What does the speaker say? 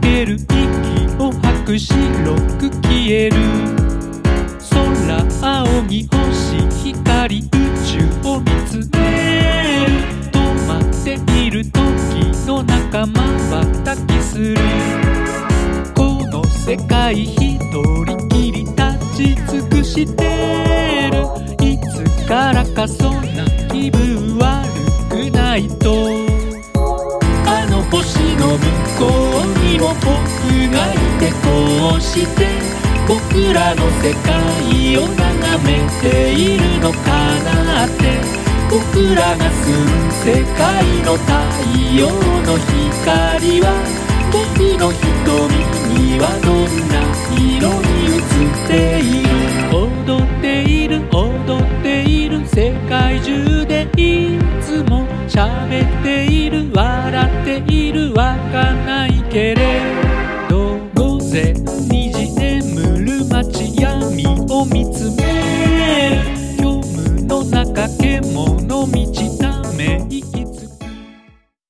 ける。息を吐く白く消える。空青に星光宇宙を見つめる。止まっている時の仲間は抱きする。この世界一人きり立ち尽くしてる。いつからかそんも僕がいてこうして僕らの世界を眺めているのかなって。僕らが住む世界の太陽の光は僕の瞳にはどんな色に映っている。踊っている踊っている世界中でいつも喋っている。